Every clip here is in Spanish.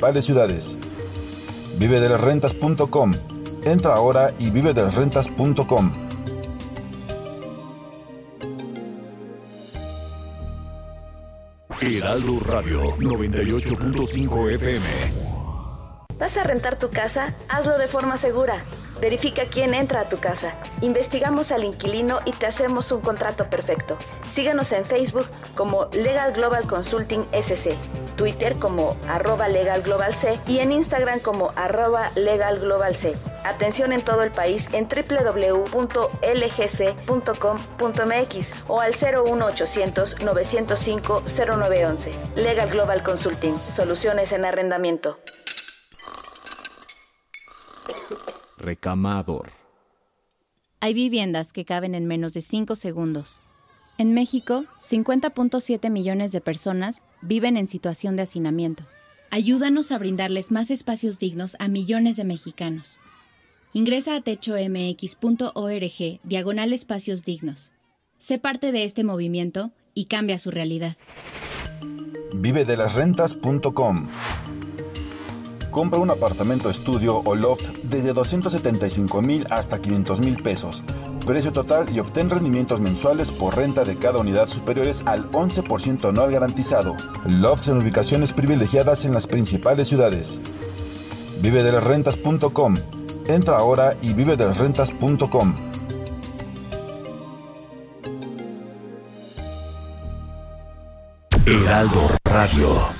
Principales ciudades. Vive de las rentas.com. Entra ahora y vive de las rentas.com. Heraldo Radio 98.5 FM. ¿Vas a rentar tu casa? Hazlo de forma segura. Verifica quién entra a tu casa. Investigamos al inquilino y te hacemos un contrato perfecto. Síguenos en Facebook como Legal Global Consulting SC, Twitter como arroba Legal Global C y en Instagram como arroba Legal Global C. Atención en todo el país en www.lgc.com.mx o al 01800 905 0911. Legal Global Consulting, soluciones en arrendamiento. Recamador. Hay viviendas que caben en menos de 5 segundos. En México, 50.7 millones de personas viven en situación de hacinamiento. Ayúdanos a brindarles más espacios dignos a millones de mexicanos. Ingresa a techomx.org diagonal espacios dignos. Sé parte de este movimiento y cambia su realidad. Vive de las rentas.com. Compra un apartamento estudio o loft desde 275 mil hasta 500 mil pesos. Precio total y obtén rendimientos mensuales por renta de cada unidad superiores al 11% anual garantizado. Lofts en ubicaciones privilegiadas en las principales ciudades. Vive de las rentas.com. Entra ahora y vive de las rentas.com. Heraldo Radio.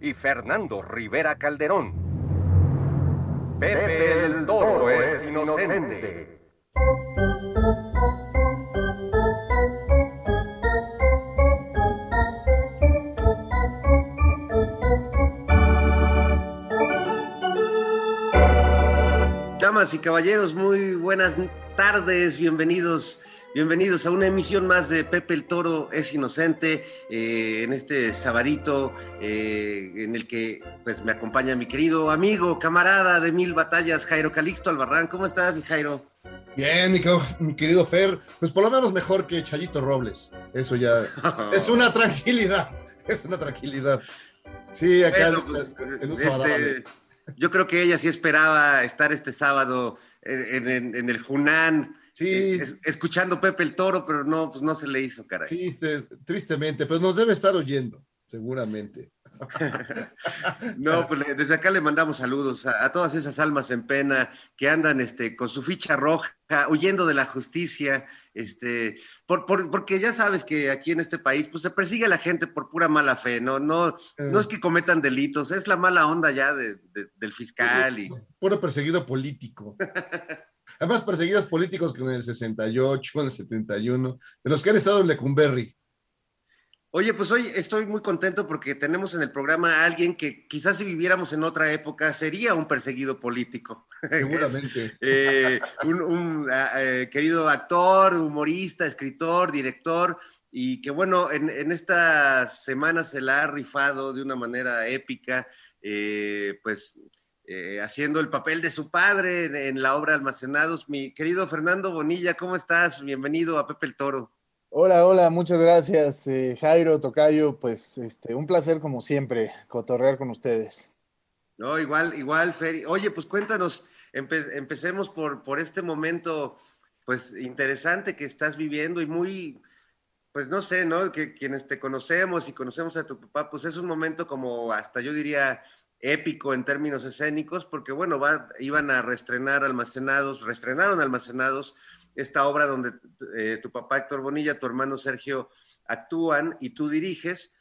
y Fernando Rivera Calderón. Pepe el Toro es inocente. Damas y caballeros, muy buenas tardes, bienvenidos Bienvenidos a una emisión más de Pepe el Toro es Inocente, eh, en este sabadito eh, en el que pues me acompaña mi querido amigo, camarada de mil batallas, Jairo Calixto Albarrán. ¿Cómo estás, mi Jairo? Bien, mi querido, mi querido Fer, pues por lo menos mejor que Chayito Robles. Eso ya es una tranquilidad, es una tranquilidad. Sí, acá Bueno, pues, este, yo creo que ella sí esperaba estar este sábado en, en- en el Junán. Sí. eh, es- escuchando Pepe el Toro, pero no, pues no se le hizo, caray. Sí, te- tristemente, pero nos debe estar oyendo, seguramente. No, pues desde acá le mandamos saludos a, a todas esas almas en pena que andan este, con su ficha roja, huyendo de la justicia, este, por, por- porque ya sabes que aquí en este país pues se persigue a la gente por pura mala fe, no, no, no es que cometan delitos, es la mala onda ya de- de- del fiscal y Puro perseguido político. Además, perseguidos políticos que en el 68, en el 71, de los que han estado en Lecumberri. Oye, pues hoy estoy muy contento porque tenemos en el programa a alguien que quizás si viviéramos en otra época sería un perseguido político. Seguramente. Eh, un, un, eh, querido actor, humorista, escritor, director, y que bueno, en, en esta semana se la ha rifado de una manera épica, eh, pues eh, haciendo el papel de su padre en, en la obra Almacenados. Mi querido Fernando Bonilla, ¿cómo estás? Bienvenido a Pepe el Toro. Hola, hola, muchas gracias, eh, Jairo, Tocayo, pues este, un placer como siempre cotorrear con ustedes. No, igual, igual, Fer. Oye, pues cuéntanos, empe- empecemos por, por este momento, pues interesante que estás viviendo y muy, pues no sé, ¿no? Que quienes te conocemos y conocemos a tu papá, pues es un momento como hasta yo diría épico en términos escénicos, porque bueno, va, iban a reestrenar Almacenados, reestrenaron Almacenados, esta obra donde eh, tu papá Héctor Bonilla, tu hermano Sergio actúan y tú diriges,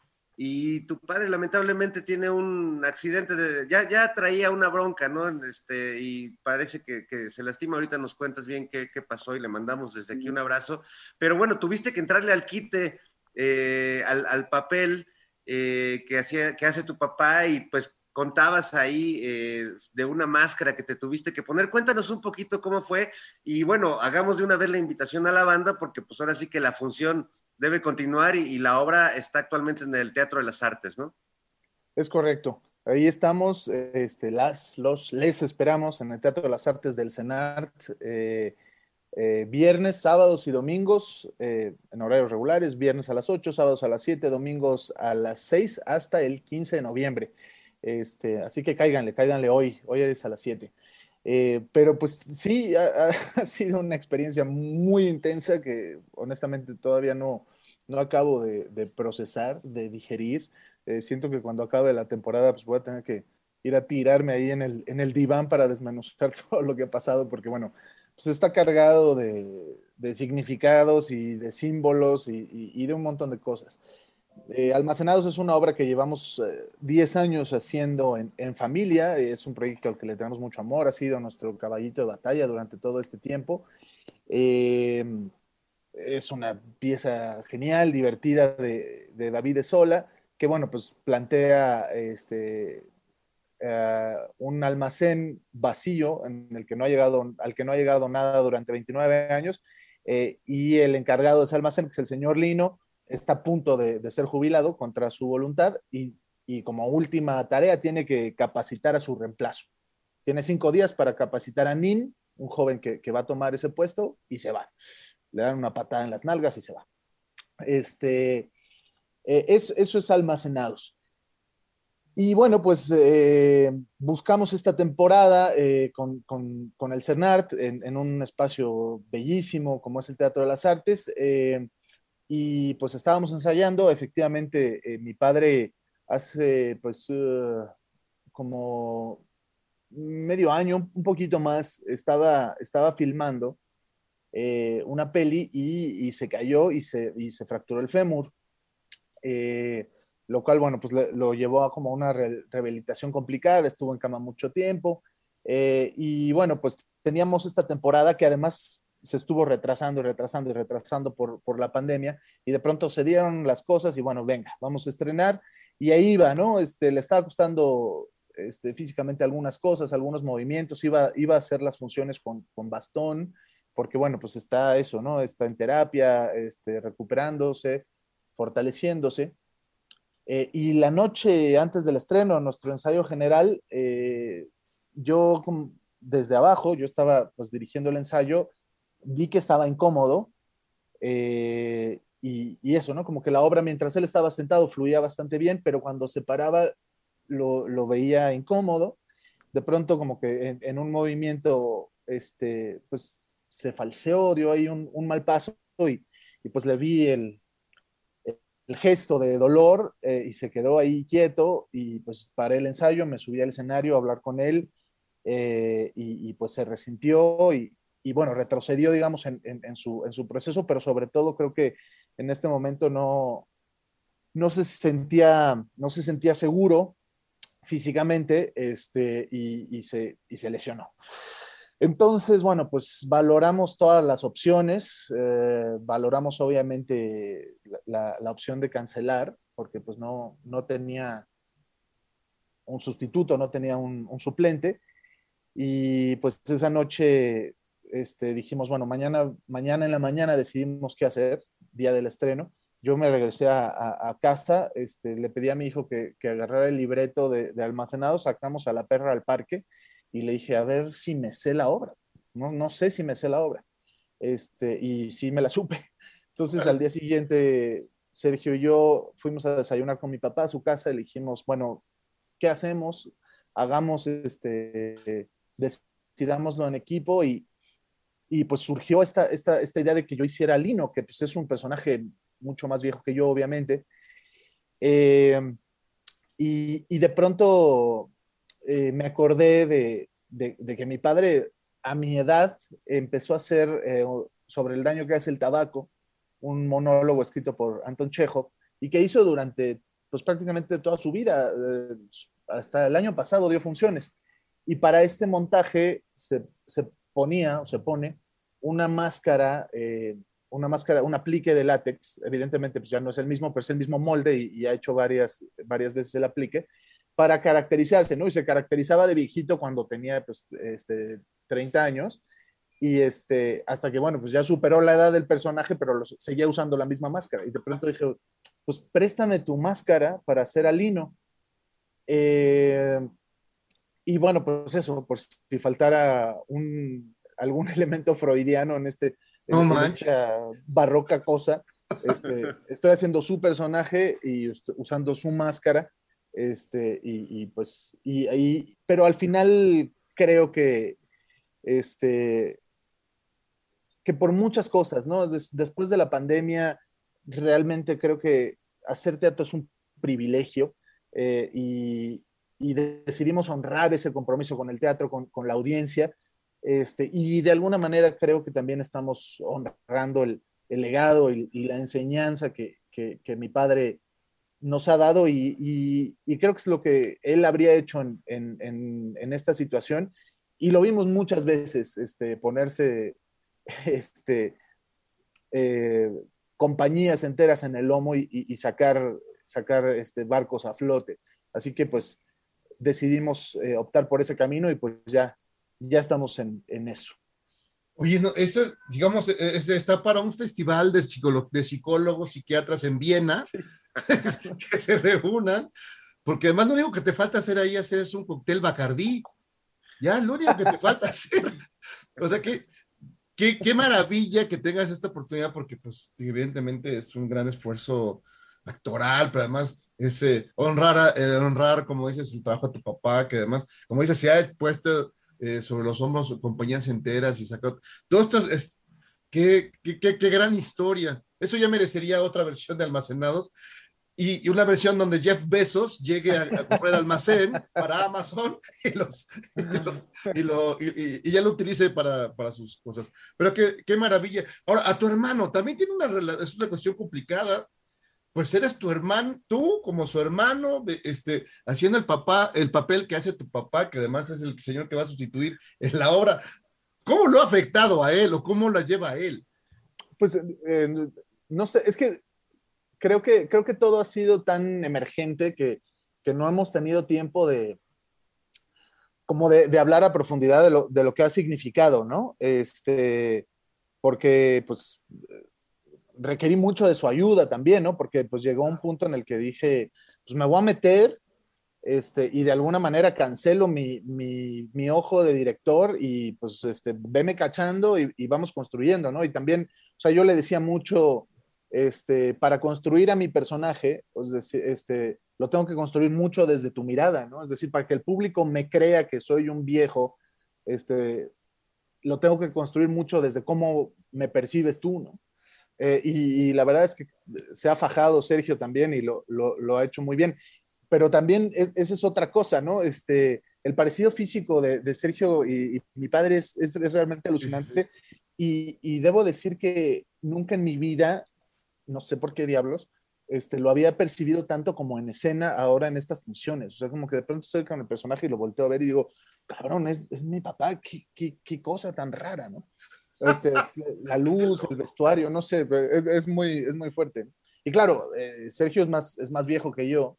y tu padre lamentablemente tiene un accidente, de, ya, ya traía una bronca, ¿no? Este, y parece que, que se lastima, ahorita nos cuentas bien qué, qué, pasó y le mandamos desde aquí un abrazo, pero bueno, tuviste que entrarle al quite, eh, al, al, papel eh, que, hacía, que hace tu papá y pues contabas ahí eh, de una máscara que te tuviste que poner. Cuéntanos un poquito cómo fue y bueno, hagamos de una vez la invitación a la banda porque pues ahora sí que la función debe continuar y, la obra está actualmente en el Teatro de las Artes, ¿no? Es correcto. Ahí estamos, este, las, los, les esperamos en el Teatro de las Artes del CENART, eh, eh, viernes, sábados y domingos eh, en horarios regulares, viernes a las 8, sábados a las 7, domingos a las 6 hasta el 15 de noviembre. Este, así que cáiganle, cáiganle hoy, hoy es a las 7. Eh, pero pues sí, ha, sido una experiencia muy intensa que honestamente todavía no, no acabo de, procesar, de digerir. Eh, siento que cuando acabe la temporada pues voy a tener que ir a tirarme ahí en el, en el diván para desmenuzar todo lo que ha pasado, porque bueno, pues está cargado de, de significados y de símbolos y, de un montón de cosas. Eh, Almacenados es una obra que llevamos 10 eh, años haciendo en, familia, es un proyecto al que le tenemos mucho amor, ha sido nuestro caballito de batalla durante todo este tiempo. Eh, es una pieza genial, divertida de, de, David que bueno, pues plantea este, un almacén vacío en el que no ha llegado, al que no ha llegado nada durante 29 años, y el encargado de ese almacén, que es el señor Lino, está a punto de, ser jubilado contra su voluntad y, y, como última tarea tiene que capacitar a su reemplazo. Tiene cinco días para capacitar a Nin, un joven que, que va a tomar ese puesto, y se va. Le dan una patada en las nalgas y se va. Este, eh, es, eso es almacenados. Y bueno, pues eh, buscamos esta temporada eh, con, con, con, el CERNART en, en, un espacio bellísimo como es el Teatro de las Artes. Eh, y pues estábamos ensayando, efectivamente, eh, mi padre hace pues uh, como medio año, un poquito más, estaba, estaba filmando eh, una peli y, se cayó y se, y se fracturó el fémur, eh, lo cual, bueno, pues lo llevó a como una re rehabilitación complicada, estuvo en cama mucho tiempo, eh, y bueno, pues teníamos esta temporada que además se estuvo retrasando y retrasando y retrasando por, por, la pandemia y de pronto se dieron las cosas y bueno, venga, vamos a estrenar y ahí iba, ¿no? Este, le estaba costando este, físicamente algunas cosas, algunos movimientos, iba, iba a hacer las funciones con, con, bastón, porque bueno, pues está eso, ¿no? Está en terapia, este, recuperándose, fortaleciéndose. Eh, y la noche antes del estreno, nuestro ensayo general, eh, yo desde abajo, yo estaba pues dirigiendo el ensayo, vi que estaba incómodo eh, y, eso, ¿no? Como que la obra mientras él estaba sentado fluía bastante bien, pero cuando se paraba lo, veía incómodo. De pronto como que en, un movimiento, este, pues se falseó, dio ahí un, mal paso y, pues le vi el, el gesto de dolor eh, y se quedó ahí quieto y pues paré el ensayo, me subí al escenario a hablar con él eh, y, y, pues se resintió y, y bueno, retrocedió, digamos, en, su, proceso, pero sobre todo creo que en este momento no, no, se, sentía, no se sentía seguro físicamente este, y, se, y se lesionó. Entonces, bueno, pues valoramos todas las opciones, eh, valoramos obviamente la, la, opción de cancelar, porque pues no, no tenía un sustituto, no tenía un, un suplente, y pues esa noche este, dijimos, bueno, mañana, mañana en la mañana decidimos qué hacer, día del estreno. Yo me regresé a, a, a casa, este, le pedí a mi hijo que, que agarrara el libreto de, de, almacenado, sacamos a la perra al parque y le dije, a ver si me sé la obra. No, no sé si me sé la obra. Este, y sí me la supe. Entonces al día siguiente, Sergio y yo fuimos a desayunar con mi papá a su casa y le dijimos, bueno, ¿qué hacemos? Hagamos este, decidámoslo en equipo y, y pues surgió esta, esta, esta idea de que yo hiciera Lino, que pues es un personaje mucho más viejo que yo, obviamente. Eh, y, de pronto eh, me acordé de, que mi padre a mi edad empezó a hacer eh, sobre el daño que hace el tabaco, un monólogo escrito por Anton Chekhov y que hizo durante pues prácticamente toda su vida, hasta el año pasado dio funciones. Y para este montaje se, se ponía o se pone una máscara una máscara, un aplique de látex, evidentemente pues ya no es el mismo, pero es el mismo molde y, ha hecho varias, varias veces el aplique, para caracterizarse, ¿no? Y se caracterizaba de viejito cuando tenía pues, este, 30 años y este, hasta que, bueno, pues ya superó la edad del personaje, pero seguía usando la misma máscara. Y de pronto dije, pues préstame tu máscara para hacer alino. Eh, y bueno, pues eso, por si faltara un, algún elemento freudiano en este, no esta barroca cosa. Este, estoy haciendo su personaje y usando su máscara. Este, y, pues, y, pero al final creo que, este, que por muchas cosas, ¿no? después de la pandemia, realmente creo que hacer teatro es un privilegio eh, y, decidimos honrar ese compromiso con el teatro, con, con la audiencia, este, y de alguna manera creo que también estamos honrando el, legado y, la enseñanza que, mi padre nos ha dado y, creo que es lo que él habría hecho en, esta situación. Y lo vimos muchas veces, este, ponerse este, eh, compañías enteras en el lomo y, sacar, sacar este, barcos a flote. Así que pues decidimos eh, optar por ese camino y pues ya ya estamos en, eso. Oye, no, este, digamos, e, este está para un festival de, de psicólogos, psiquiatras en Viena, que se reúnan, porque además lo único que te falta hacer ahí hacer es un cóctel Bacardí. Ya, lo único que te falta hacer. O sea, que, qué, maravilla que tengas esta oportunidad, porque pues evidentemente es un gran esfuerzo actoral, pero además es eh, honrar, honrar, como dices, el trabajo de tu papá, que además, como dices, se ha puesto eh, sobre los hombros compañías enteras y sacó. Todo esto es. Qué, qué, qué, gran historia. Eso ya merecería otra versión de Almacenados. Y, una versión donde Jeff Bezos llegue a, comprar el almacén para Amazon y, los, y, lo, y, ya lo utilice para, para, sus cosas. Pero qué, qué maravilla. Ahora, a tu hermano también tiene una, es una cuestión complicada pues eres tu hermano, tú como su hermano, este, haciendo el papá, el papel que hace tu papá, que además es el señor que va a sustituir en la obra. ¿Cómo lo ha afectado a él o cómo lo lleva a él? Pues eh, no sé, es que creo que creo que todo ha sido tan emergente que, que no hemos tenido tiempo de como de, hablar a profundidad de lo, de lo, que ha significado, ¿no? Este, porque pues requerí mucho de su ayuda también, ¿no? Porque pues llegó un punto en el que dije, pues me voy a meter este, y de alguna manera cancelo mi, mi, mi ojo de director y pues este, veme cachando y, y, vamos construyendo, ¿no? Y también, o sea, yo le decía mucho, este, para construir a mi personaje, pues, este, lo tengo que construir mucho desde tu mirada, ¿no? Es decir, para que el público me crea que soy un viejo, este, lo tengo que construir mucho desde cómo me percibes tú, ¿no? Eh, y, la verdad es que se ha fajado Sergio también y lo, lo, ha hecho muy bien. Pero también esa es otra cosa, ¿no? Este, el parecido físico de, de Sergio y, mi padre es, es, realmente alucinante. Y, y, debo decir que nunca en mi vida, no sé por qué diablos, este, lo había percibido tanto como en escena ahora en estas funciones. O sea, como que de pronto estoy con el personaje y lo volteo a ver y digo, cabrón, es, es mi papá, qué, qué, qué cosa tan rara, ¿no? Este, la luz, el vestuario, no sé, es, muy, es muy fuerte. Y claro, eh, Sergio es más, es más viejo que yo,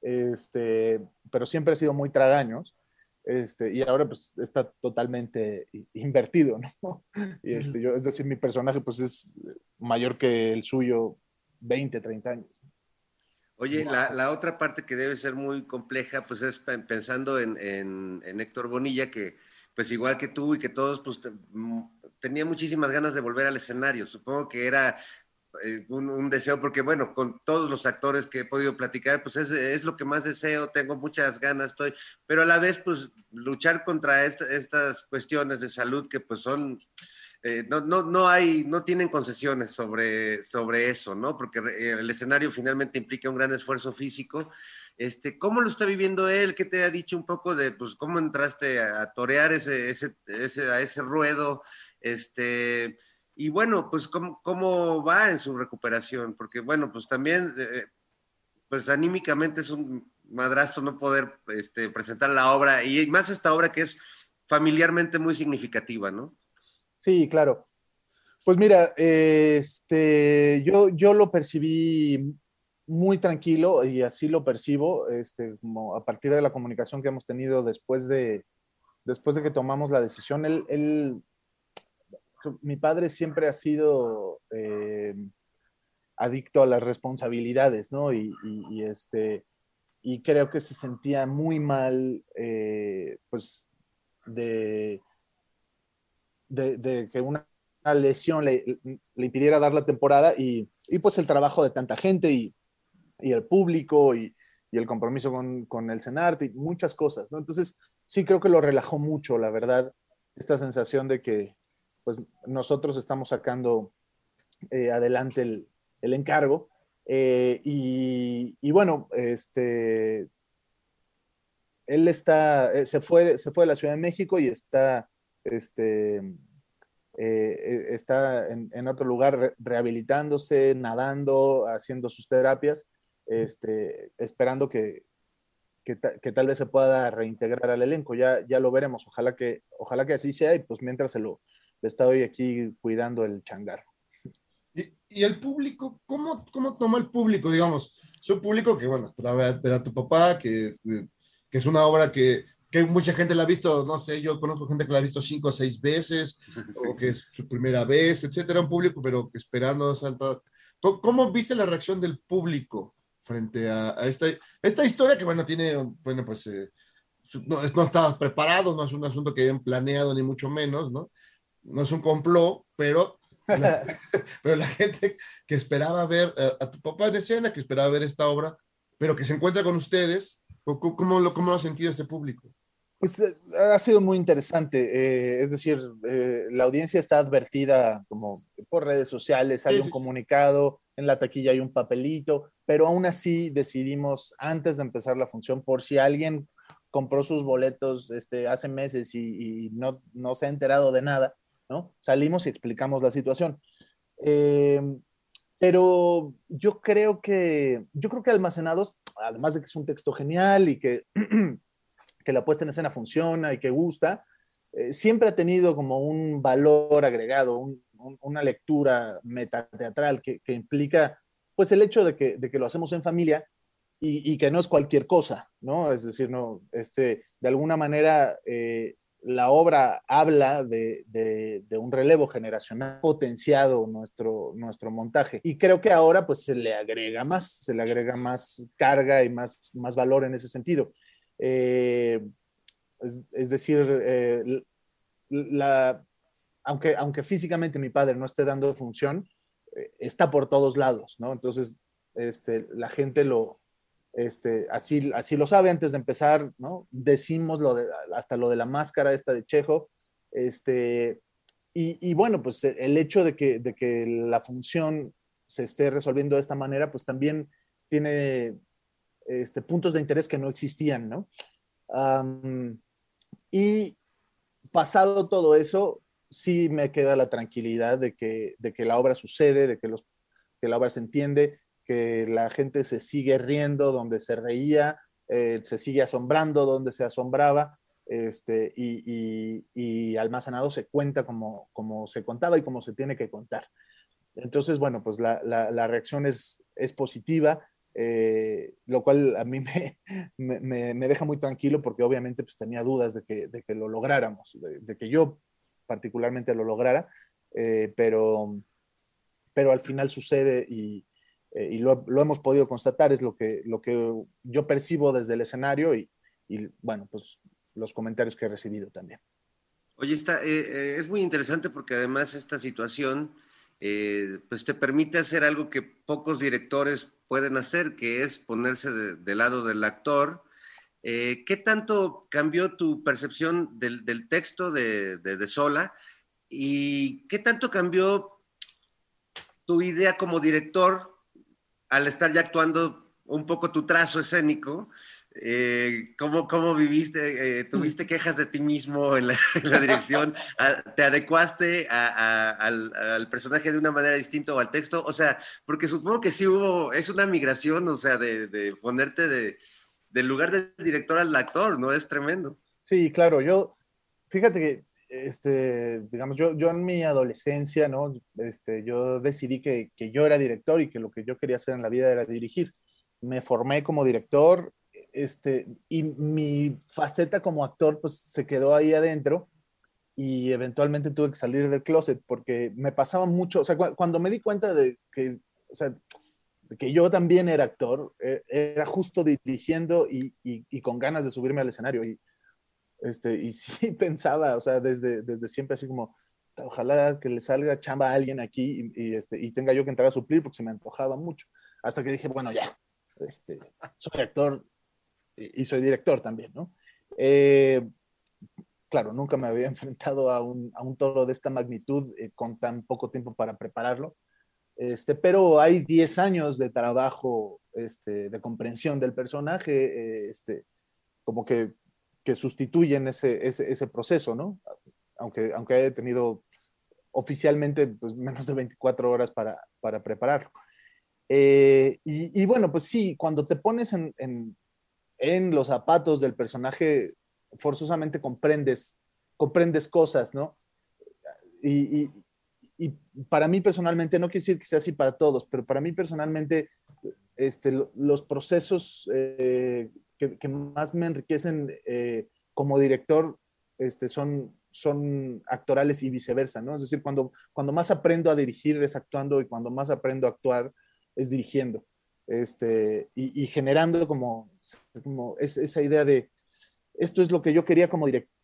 este, pero siempre ha sido muy tragaños. Este, y ahora pues está totalmente invertido, ¿no? Y este, yo, es decir, mi personaje pues es mayor que el suyo 20, 30 años. Oye, la, la, otra parte que debe ser muy compleja, pues es pensando en, en, en, Héctor Bonilla, que pues igual que tú y que todos, pues tenía muchísimas ganas de volver al escenario. Supongo que era eh, un, deseo, porque bueno, con todos los actores que he podido platicar, pues es, lo que más deseo, tengo muchas ganas, estoy, pero a la vez, pues luchar contra estas cuestiones de salud que pues son eh, no, no, no, hay, no tienen concesiones sobre, sobre eso, ¿no? Porque el escenario finalmente implica un gran esfuerzo físico. Este, ¿Cómo lo está viviendo él? ¿Qué te ha dicho un poco de, pues, cómo entraste a, torear ese, ese, ese, a ese ruedo? Este, y bueno, pues, ¿cómo, ¿cómo va en su recuperación? Porque, bueno, pues también, eh, pues anímicamente es un madrastro no poder este, presentar la obra, y más esta obra que es familiarmente muy significativa, ¿no? Sí, claro. Pues mira, este, yo, yo lo percibí muy tranquilo y así lo percibo, este, a partir de la comunicación que hemos tenido después de, después de que tomamos la decisión. Él, mi padre siempre ha sido eh, adicto a las responsabilidades, ¿no? Y, este, y creo que se sentía muy mal, eh, pues, de de, que una lesión le, impidiera dar la temporada y, pues el trabajo de tanta gente y, el público y, el compromiso con, el CENART y muchas cosas, ¿no? Entonces, sí creo que lo relajó mucho, la verdad, esta sensación de que pues nosotros estamos sacando eh, adelante el, encargo. Eh, y, y, bueno, este, él está, eh, se fue, se fue de la Ciudad de México y está este, está en, otro lugar rehabilitándose, nadando, haciendo sus terapias, este, esperando que, que, tal vez se pueda reintegrar al elenco. Ya, ya lo veremos. Ojalá que, ojalá que así sea y pues mientras se lo le estoy aquí cuidando el changar. ¿Y, el público? ¿cómo, ¿Cómo toma el público? Digamos, es un público que, bueno, esperaba ver a tu papá, que, que es una obra que que mucha gente la ha visto, no sé, yo conozco gente que la ha visto cinco o seis veces, o que es su primera vez, etcétera, un público, pero que esperando Santa. ¿Cómo, viste la reacción del público frente a, esta, esta historia que, bueno, tiene, bueno, pues eh, no, no estaba preparado, no es un asunto que hayan planeado, ni mucho menos, ¿no? No es un complot, pero la, pero la gente que esperaba ver a, a, tu papá en escena, que esperaba ver esta obra, pero que se encuentra con ustedes, ¿cómo, lo, cómo lo ha sentido este público? Pues eh, ha sido muy interesante, eh, es decir, eh, la audiencia está advertida como por redes sociales, hay un comunicado, en la taquilla hay un papelito, pero aún así decidimos antes de empezar la función, por si alguien compró sus boletos este, hace meses y, no, no, se ha enterado de nada, ¿no? Salimos y explicamos la situación. pero yo creo que, yo creo que Almacenados, además de que es un texto genial y que que la puesta en escena funciona y que gusta, eh, siempre ha tenido como un valor agregado, una lectura metateatral que, que implica pues el hecho de que, de que lo hacemos en familia y, y, que no es cualquier cosa, ¿no? Es decir, no, este, de alguna manera eh, la obra habla de, de, de, un relevo generacional potenciado nuestro, nuestro montaje. Y creo que ahora pues se le agrega más, se le agrega más carga y más, más valor en ese sentido. Eh, es, decir, eh, la, aunque, aunque físicamente mi padre no esté dando función, está por todos lados, ¿no? Entonces, este, la gente lo, este, así, así lo sabe antes de empezar, ¿no? Decimos lo de, hasta lo de la máscara esta de Chejo, este, y, y, bueno, pues el hecho de que, de que la función se esté resolviendo de esta manera, pues también tiene este, puntos de interés que no existían, ¿no? y pasado todo eso, sí me queda la tranquilidad de que, de que la obra sucede, de que, los, que la obra se entiende, que la gente se sigue riendo donde se reía, eh, se sigue asombrando donde se asombraba, este, y, y, almacenado se cuenta como, como se contaba y como se tiene que contar. Entonces, bueno, pues la, la, la reacción es, es positiva. Eh, lo cual a mí me, me, me, deja muy tranquilo porque obviamente pues tenía dudas de que, de que lo lográramos, de, que yo particularmente lo lograra, eh, pero, pero al final sucede y, eh, y lo, lo, hemos podido constatar, es lo que, lo que yo percibo desde el escenario y, y bueno, pues los comentarios que he recibido también. Oye, está, es muy interesante porque además esta situación pues te permite hacer algo que pocos directores pueden hacer, que es ponerse del lado del actor. Eh, ¿Qué tanto cambió tu percepción del, texto de, de, Sola? ¿Y qué tanto cambió tu idea como director al estar ya actuando un poco tu trazo escénico? Eh, ¿cómo, ¿cómo, viviste? Eh, ¿Tuviste quejas de ti mismo en la, dirección? ¿Te adecuaste al, al, personaje de una manera distinta o al texto? O sea, porque supongo que sí hubo, es una migración, o sea, de, de ponerte de, del lugar del director al actor, ¿no? Es tremendo. Sí, claro, yo, fíjate que, este, digamos, yo, yo en mi adolescencia, ¿no? Este, yo decidí que, que yo era director y que lo que yo quería hacer en la vida era dirigir. Me formé como director, este, y mi faceta como actor, pues se quedó ahí adentro y eventualmente tuve que salir del closet porque me pasaba mucho, o sea, cuando me di cuenta de que, o sea, que yo también era actor, eh, era justo dirigiendo y, y, con ganas de subirme al escenario. Y, este, y sí pensaba, o sea, desde, desde siempre así como, ojalá que le salga chamba a alguien aquí y, este, y tenga yo que entrar a suplir porque se me antojaba mucho. Hasta que dije, bueno, ya, este, soy actor y, soy director también, ¿no? Eh, claro, nunca me había enfrentado a un, a un toro de esta magnitud eh, con tan poco tiempo para prepararlo. Este, pero hay 10 años de trabajo este, de comprensión del personaje, eh, este, como que, que sustituyen ese, ese, proceso, ¿no? Aunque, aunque haya tenido oficialmente pues, menos de 24 horas para, para prepararlo. Eh, y, bueno, pues sí, cuando te pones en, en, los zapatos del personaje, forzosamente comprendes, comprendes cosas, ¿no? Y para mí personalmente, no quiere decir que sea así para todos, pero para mí personalmente, este, los procesos eh, que, más me enriquecen eh, como director este, son, son actorales y viceversa, ¿no? Es decir, cuando, cuando más aprendo a dirigir es actuando y cuando más aprendo a actuar es dirigiendo. Este, y, generando como, como esa idea de esto es lo que yo quería como director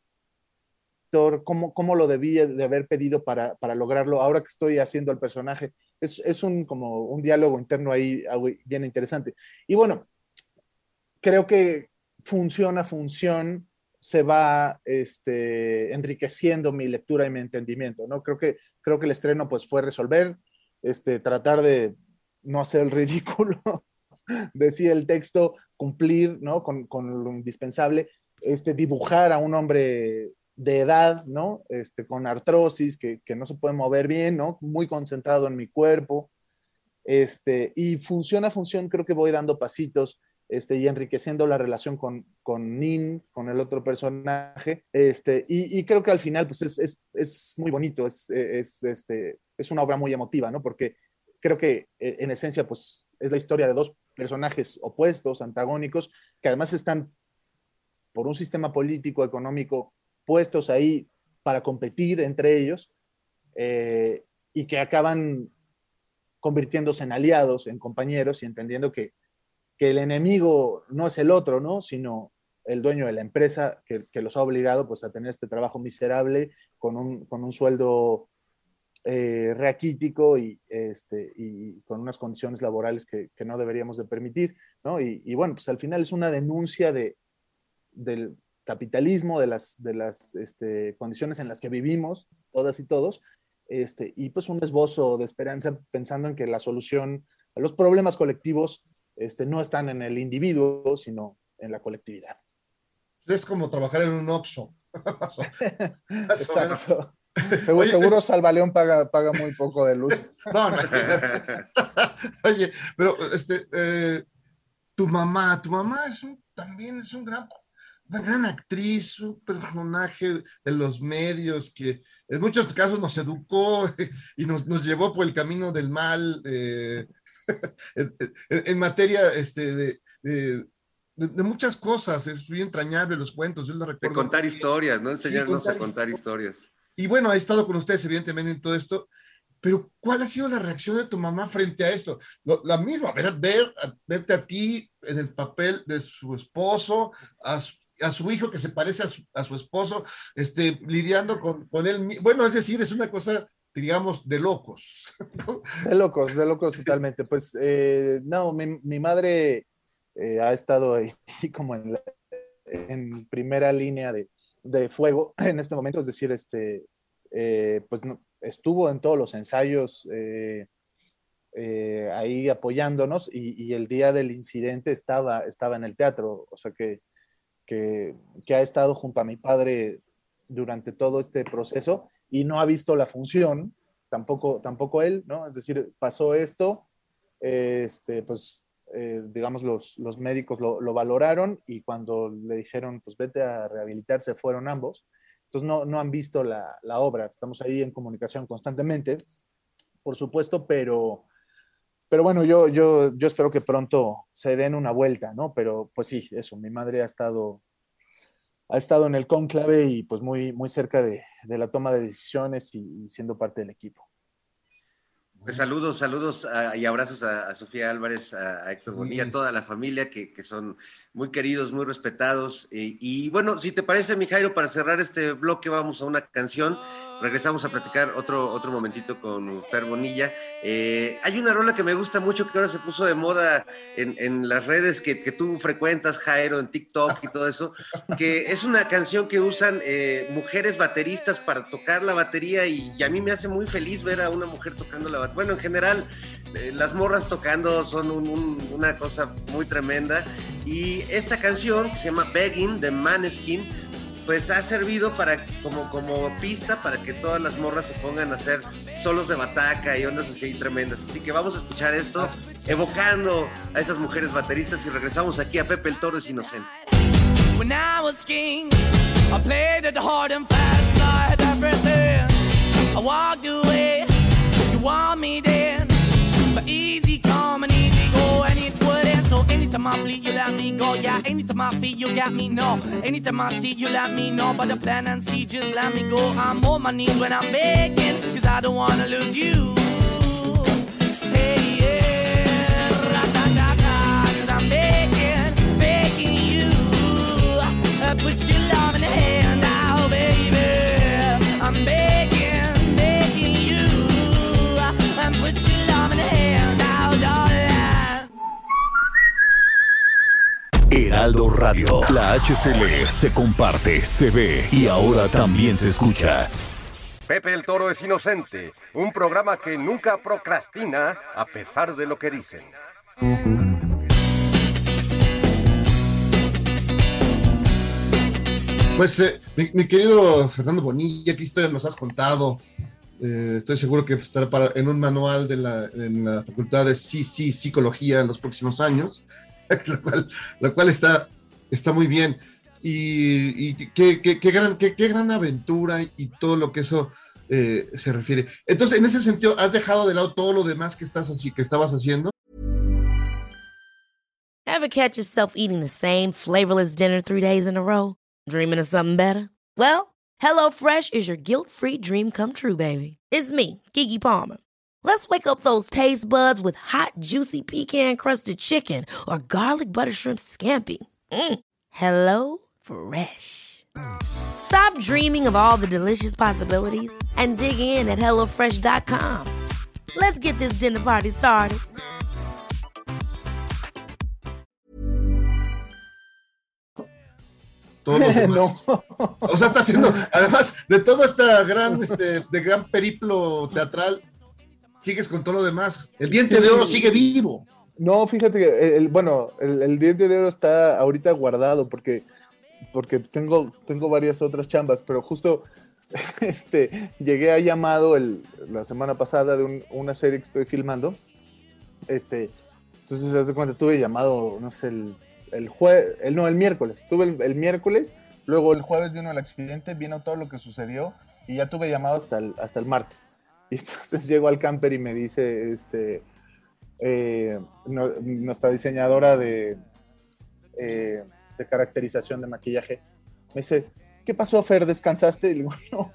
cómo, cómo lo debía de haber pedido para, para lograrlo, ahora que estoy haciendo el personaje. Es, es, un, como un diálogo interno ahí bien interesante. Y bueno, creo que función a función se va este, enriqueciendo mi lectura y mi entendimiento, ¿no? Creo que, creo que el estreno pues fue resolver, este, tratar de no hacer el ridículo, decir el texto, cumplir, ¿no? Con, con lo indispensable, este, dibujar a un hombre de edad, ¿no? Este, con artrosis, que, no se puede mover bien, ¿no? Muy concentrado en mi cuerpo. Este, y función a función creo que voy dando pasitos este, y enriqueciendo la relación con, con Nin, con el otro personaje. Este, y, creo que al final pues es, es, muy bonito, es, es, este, es una obra muy emotiva, ¿no? Porque creo que eh, en esencia pues es la historia de dos personajes opuestos, antagónicos, que además están por un sistema político, económico puestos ahí para competir entre ellos eh, y que acaban convirtiéndose en aliados, en compañeros y entendiendo que, que, el enemigo no es el otro, ¿no? sino el dueño de la empresa que, los ha obligado pues, a tener este trabajo miserable con un, con un sueldo eh, raquítico y, este, y con unas condiciones laborales que, que no deberíamos de permitir. ¿no? Y, y, bueno, pues al final es una denuncia de, del, capitalismo, de las, de las este, condiciones en las que vivimos, todas y todos, este, y pues un esbozo de esperanza pensando en que la solución a los problemas colectivos este, no están en el individuo, sino en la colectividad. Es como trabajar en un OXO. Exacto. Seguro, seguro Salvaleón paga, paga muy poco de luz. No, Oye, pero este, eh, tu mamá, tu mamá es un, también es un gran una gran actriz, un personaje de los medios que en muchos casos nos educó y nos, nos llevó por el camino del mal eh, en, materia este, de, de, de, muchas cosas. Es muy entrañable los cuentos, yo lo recuerdo. De contar historias, ¿no? Enseñarnos a contar historias. Y bueno, he estado con ustedes evidentemente en todo esto, pero ¿cuál ha sido la reacción de tu mamá frente a esto? la misma, ver, ver, verte a ti en el papel de su esposo, a su, a su hijo que se parece a su, esposo, este, lidiando con, con él. Bueno, es decir, es una cosa, digamos, de locos. De locos, de locos totalmente. Pues eh, no, mi, madre eh, ha estado ahí como en, en primera línea de, de, fuego en este momento, es decir, este, eh, pues estuvo en todos los ensayos eh, ahí apoyándonos y, el día del incidente estaba, estaba en el teatro, o sea que, que, ha estado junto a mi padre durante todo este proceso y no ha visto la función, tampoco, tampoco él, ¿no? Es decir, pasó esto, este, pues digamos, los, los médicos lo, lo, valoraron y cuando le dijeron, pues vete a rehabilitarse, fueron ambos. Entonces no, no han visto la, la, obra. Estamos ahí en comunicación constantemente, por supuesto, pero, pero bueno, yo, yo, yo espero que pronto se den una vuelta, ¿no? Pero pues sí, eso, mi madre ha estado, ha estado en el conclave y pues muy, muy cerca de, de la toma de decisiones y siendo parte del equipo. Pues saludos, saludos y abrazos a, Sofía Álvarez, a, Héctor Bonilla, a toda la familia que, son muy queridos, muy respetados. y bueno, si te parece, mi Jairo, para cerrar este bloque vamos a una canción. Regresamos a platicar otro, otro momentito con Fer Bonilla. Eh, hay una rola que me gusta mucho que ahora se puso de moda en, las redes que, tú frecuentas, Jairo, en TikTok y todo eso, que es una canción que usan eh, mujeres bateristas para tocar la batería y, a mí me hace muy feliz ver a una mujer tocando la batería. Bueno, en general, eh, las morras tocando son una cosa muy tremenda. Y esta canción que se llama Begging de Maneskin pues ha servido para como, como pista para que todas las morras se pongan a hacer solos de bataca y ondas así tremendas. Así que vamos a escuchar esto, evocando a esas mujeres bateristas y regresamos aquí a Pepe el Toro es Inocente. When I was king, I played it hard and fast, I had everything. I walked away, you want me then, but easy come and easy go, and it wouldn't. So anytime I bleed, you let me go. Yeah, anytime I feel, you got me. No, anytime I see, you let me know. But the plan and see, just let me go. I'm on my knees when I'm begging, cause I don't wanna lose you. Hey, yeah, ra-da-da-da, cause I'm begging, begging you. Uh, put your Heraldo Radio. La HCL se comparte, se ve y ahora también se escucha. Pepe el Toro es inocente, un programa que nunca procrastina a pesar de lo que dicen. Pues eh, mi, querido Fernando Bonilla, ¿qué historia nos has contado? Eh, estoy seguro que estará para, en un manual de la, en la Facultad de sí, sí, Psicología en los próximos años. lo cual, está, está muy bien. Y, qué, gran, qué, gran aventura y todo lo que eso eh, se refiere. Entonces, en ese sentido, ¿has dejado de lado todo lo demás que, estás así, que estabas haciendo? Ever catch yourself eating the same flavorless dinner three days in a row? Dreaming of something better? Well, HelloFresh is your guilt-free dream come true, baby. It's me, Kiki Palmer. Let's wake up those taste buds with hot, juicy pecan crusted chicken or garlic butter shrimp scampi. Mm. Hello Fresh. Stop dreaming of all the delicious possibilities and dig in at HelloFresh.com. Let's get this dinner party started. Todo no. O sea, está haciendo, además de todo este gran, este, de gran periplo teatral, sigues con todo lo demás. El diente de oro sigue vivo. No, fíjate que, el, bueno, el, diente de oro está ahorita guardado porque, porque tengo, tengo varias otras chambas, pero justo este, llegué a llamado el, la semana pasada de una serie que estoy filmando. Este, entonces, hace cuenta, tuve llamado, no sé, el, el jueves, el, no, el miércoles. Tuve el, miércoles, luego el jueves vino el accidente, vino todo lo que sucedió y ya tuve llamado hasta el, hasta el martes. Y entonces llego al camper y me dice, este, eh, nuestra diseñadora de, eh, de caracterización de maquillaje, me dice, ¿qué pasó, Fer? ¿Descansaste? Y digo, no,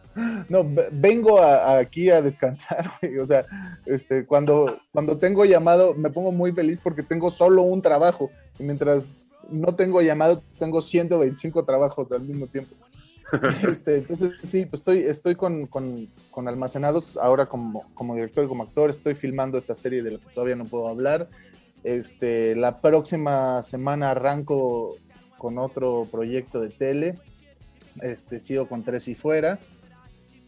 no vengo aquí a descansar, O sea, este, cuando, cuando tengo llamado, me pongo muy feliz porque tengo solo un trabajo. Y mientras no tengo llamado, tengo 125 trabajos al mismo tiempo. Este, entonces, sí, pues estoy, estoy con, con, almacenados ahora como, como, director y como actor. Estoy filmando esta serie de la que todavía no puedo hablar. Este, la próxima semana arranco con otro proyecto de tele. Este, sigo con Tres y Fuera.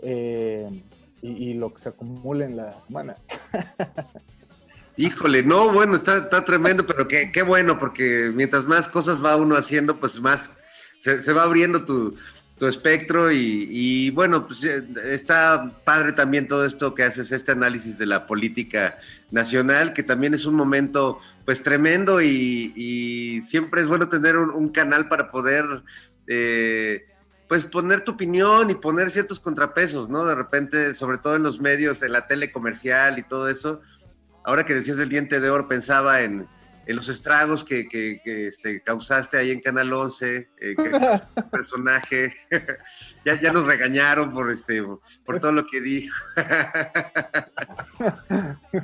eh, y, y lo que se acumule en la semana. Híjole, no, bueno, está, está tremendo, pero qué, qué bueno, porque mientras más cosas va uno haciendo, pues más se, se va abriendo tu, tu espectro y, y, bueno, pues eh, está padre también todo esto que haces, este análisis de la política nacional, que también es un momento pues tremendo y, y siempre es bueno tener un, canal para poder... Eh, pues poner tu opinión y poner ciertos contrapesos, ¿no? De repente, sobre todo en los medios, en la tele comercial y todo eso, ahora que decías el diente de oro, pensaba en, en los estragos que, que, que este, causaste ahí en Canal 11, eh, que personaje, ya, ya nos regañaron por, este, por todo lo que dijo.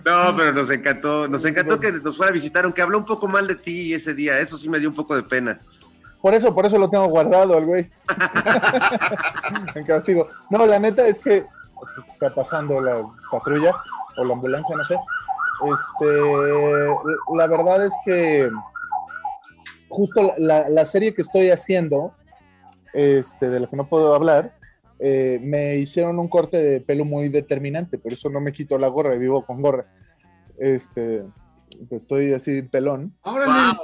no, pero nos encantó, nos encantó que nos fuera a visitar, aunque habló un poco mal de ti ese día, eso sí me dio un poco de pena. Por eso, por eso lo tengo guardado al güey. en castigo. No, la neta es que está pasando la patrulla o la ambulancia, no sé. Este, la verdad es que justo la, la serie que estoy haciendo, este, de la que no puedo hablar, eh, me hicieron un corte de pelo muy determinante, por eso no me quito la gorra, vivo con gorra. Este, estoy así pelón. ¡Órale!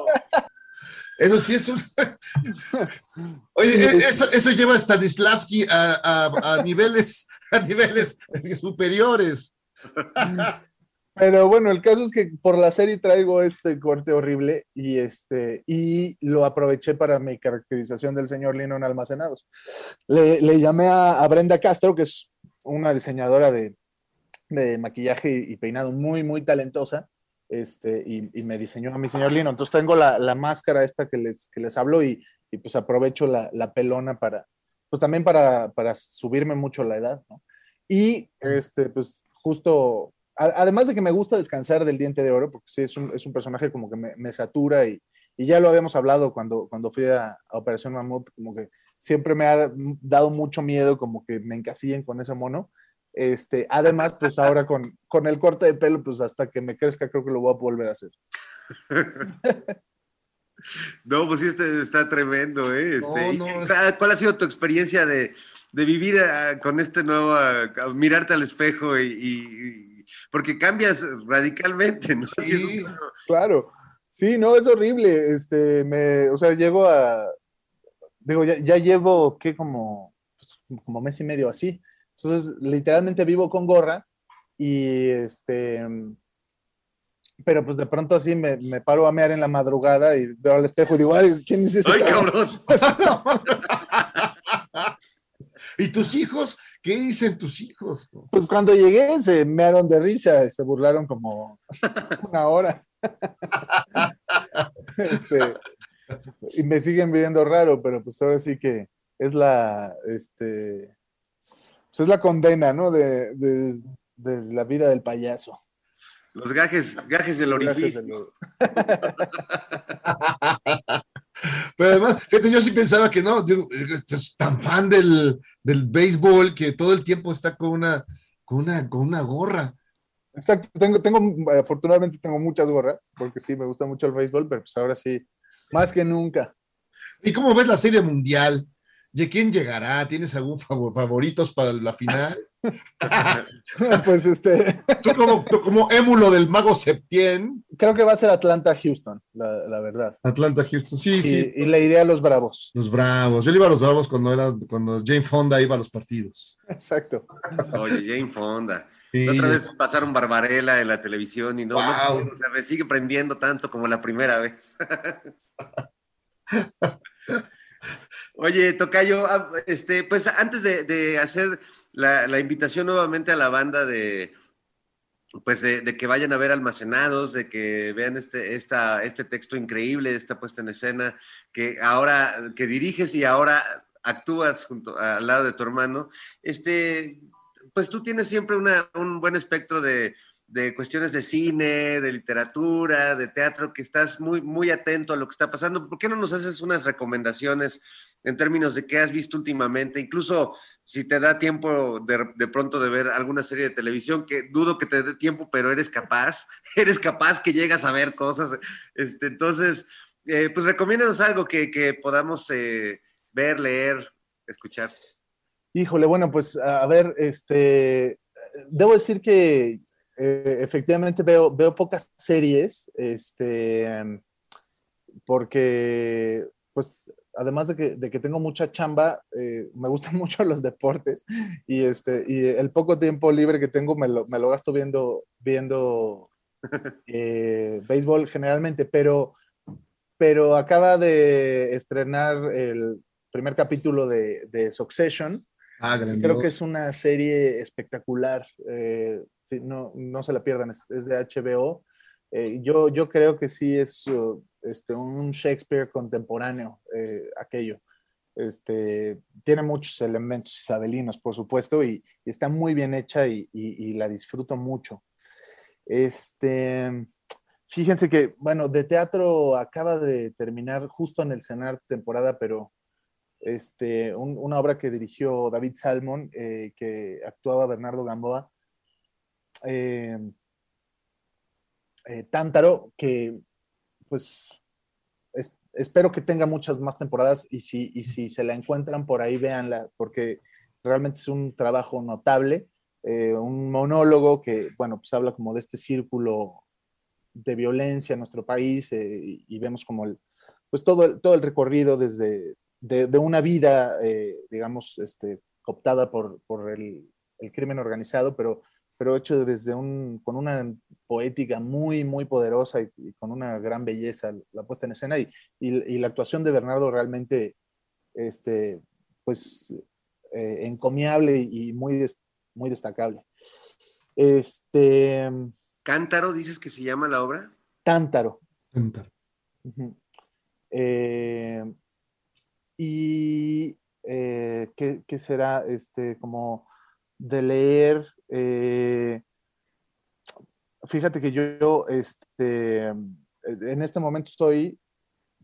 Eso sí es un... Oye, e, eso, eso lleva a Stanislavski a, a, a niveles, a niveles superiores. Pero bueno, el caso es que por la serie traigo este corte horrible y este y lo aproveché para mi caracterización del señor Lino en almacenados. Le, le llamé a, a, Brenda Castro, que es una diseñadora de, de maquillaje y, y, peinado muy, muy talentosa, este, y, y, me diseñó a mi señor Lino. Entonces tengo la, la máscara esta que les, que les hablo y, y pues aprovecho la, la, pelona para, pues también para, para subirme mucho la edad, ¿no? Y este, pues justo además de que me gusta descansar del diente de oro, porque sí, es un, es un personaje como que me, me satura y, y, ya lo habíamos hablado cuando, cuando fui a, a, Operación Mamut, como que siempre me ha dado mucho miedo como que me encasillen con ese mono. Este, además, pues ahora con, con el corte de pelo, pues hasta que me crezca creo que lo voy a volver a hacer. No, pues sí, este está tremendo, ¿eh? Este, no, no. ¿Cuál ha sido tu experiencia de, de vivir uh, con este nuevo, uh, mirarte al espejo y, y, porque cambias radicalmente, ¿no? Sí, claro. Sí, no, es horrible. Este, me, o sea, llego a, digo, ya, ya llevo, ¿qué? Como, pues, como mes y medio así. Entonces, literalmente vivo con gorra y este, pero pues de pronto así me, me, paro a mear en la madrugada y veo al espejo y digo, ay, ¿quién es ese? ¡Ay, cabrón! ¿Y tus hijos? ¿Qué dicen tus hijos? Pues cuando llegué se mearon de risa, se burlaron como una hora. este, y me siguen viendo raro, pero pues ahora sí que es la, este, pues es la condena, ¿no? De, de, de la vida del payaso. Los gajes, gajes del orificio. Pero además, fíjate, yo sí pensaba que no, digo, es tan fan del, del béisbol que todo el tiempo está con una, con una, con una gorra. Exacto, tengo, tengo, afortunadamente tengo muchas gorras, porque sí, me gusta mucho el béisbol, pero pues ahora sí, más que nunca. ¿Y cómo ves la serie mundial? ¿De quién llegará? ¿Tienes algún favor, favoritos para la final? pues este. Tú como, tú como, émulo del mago Septien. Creo que va a ser Atlanta Houston, la, la verdad. Atlanta Houston, sí, y, sí. Y le iré a los Bravos. Los Bravos. Yo le iba a los Bravos cuando era cuando Jane Fonda iba a los partidos. Exacto. Oye, Jane Fonda. Sí. Otra vez pasaron Barbarella en la televisión y no, wow. no se sigue prendiendo tanto como la primera vez. Oye, Tocayo, ah, este, pues antes de, hacer la, la, invitación nuevamente a la banda de, pues de, de, que vayan a ver almacenados, de que vean este, esta, este texto increíble, esta puesta en escena, que ahora, que diriges y ahora actúas junto al lado de tu hermano, este, pues tú tienes siempre una, un buen espectro de, de cuestiones de cine, de literatura, de teatro, que estás muy, muy atento a lo que está pasando. ¿Por qué no nos haces unas recomendaciones en términos de qué has visto últimamente? Incluso si te da tiempo de, pronto de ver alguna serie de televisión, que dudo que te dé tiempo, pero eres capaz, eres capaz que llegas a ver cosas. Este, entonces, eh, pues recomiéndanos algo que, que podamos eh, ver, leer, escuchar. Híjole, bueno, pues a ver, este, debo decir que eh, efectivamente veo, veo pocas series, este, porque, pues, además de que, de que tengo mucha chamba, eh, me gustan mucho los deportes y, este, y el poco tiempo libre que tengo me lo, me lo gasto viendo, viendo eh, béisbol generalmente, pero, pero acaba de estrenar el primer capítulo de, de Succession. Ah, Creo que es una serie espectacular. Eh, no, no se la pierdan, es, de HBO. Eh, yo, yo creo que sí es uh, este, un Shakespeare contemporáneo, eh, aquello. Este, tiene muchos elementos isabelinos, por supuesto, y, y está muy bien hecha y, la disfruto mucho. Este, fíjense que, bueno, de teatro acaba de terminar justo en el cenar temporada, pero este, un, una obra que dirigió David Salmon, eh, que actuaba Bernardo Gamboa, eh, eh, Tántaro, que pues es, espero que tenga muchas más temporadas y si, y si se la encuentran por ahí, véanla, porque realmente es un trabajo notable, eh, un monólogo que, bueno, pues habla como de este círculo de violencia en nuestro país y, vemos como el, pues todo el, todo el recorrido desde de, una vida, digamos, este, cooptada por, por el, el, crimen organizado, pero, pero hecho desde un, con una poética muy, muy poderosa y, y con una gran belleza la puesta en escena y, y, y la actuación de Bernardo realmente, este, pues, eh, encomiable y muy, muy destacable. Este, ¿Cántaro dices que se llama la obra? Tántaro. Tántaro. Uh -huh. eh, y eh, ¿qué, ¿qué, será este como de leer eh, fíjate que yo este en este momento estoy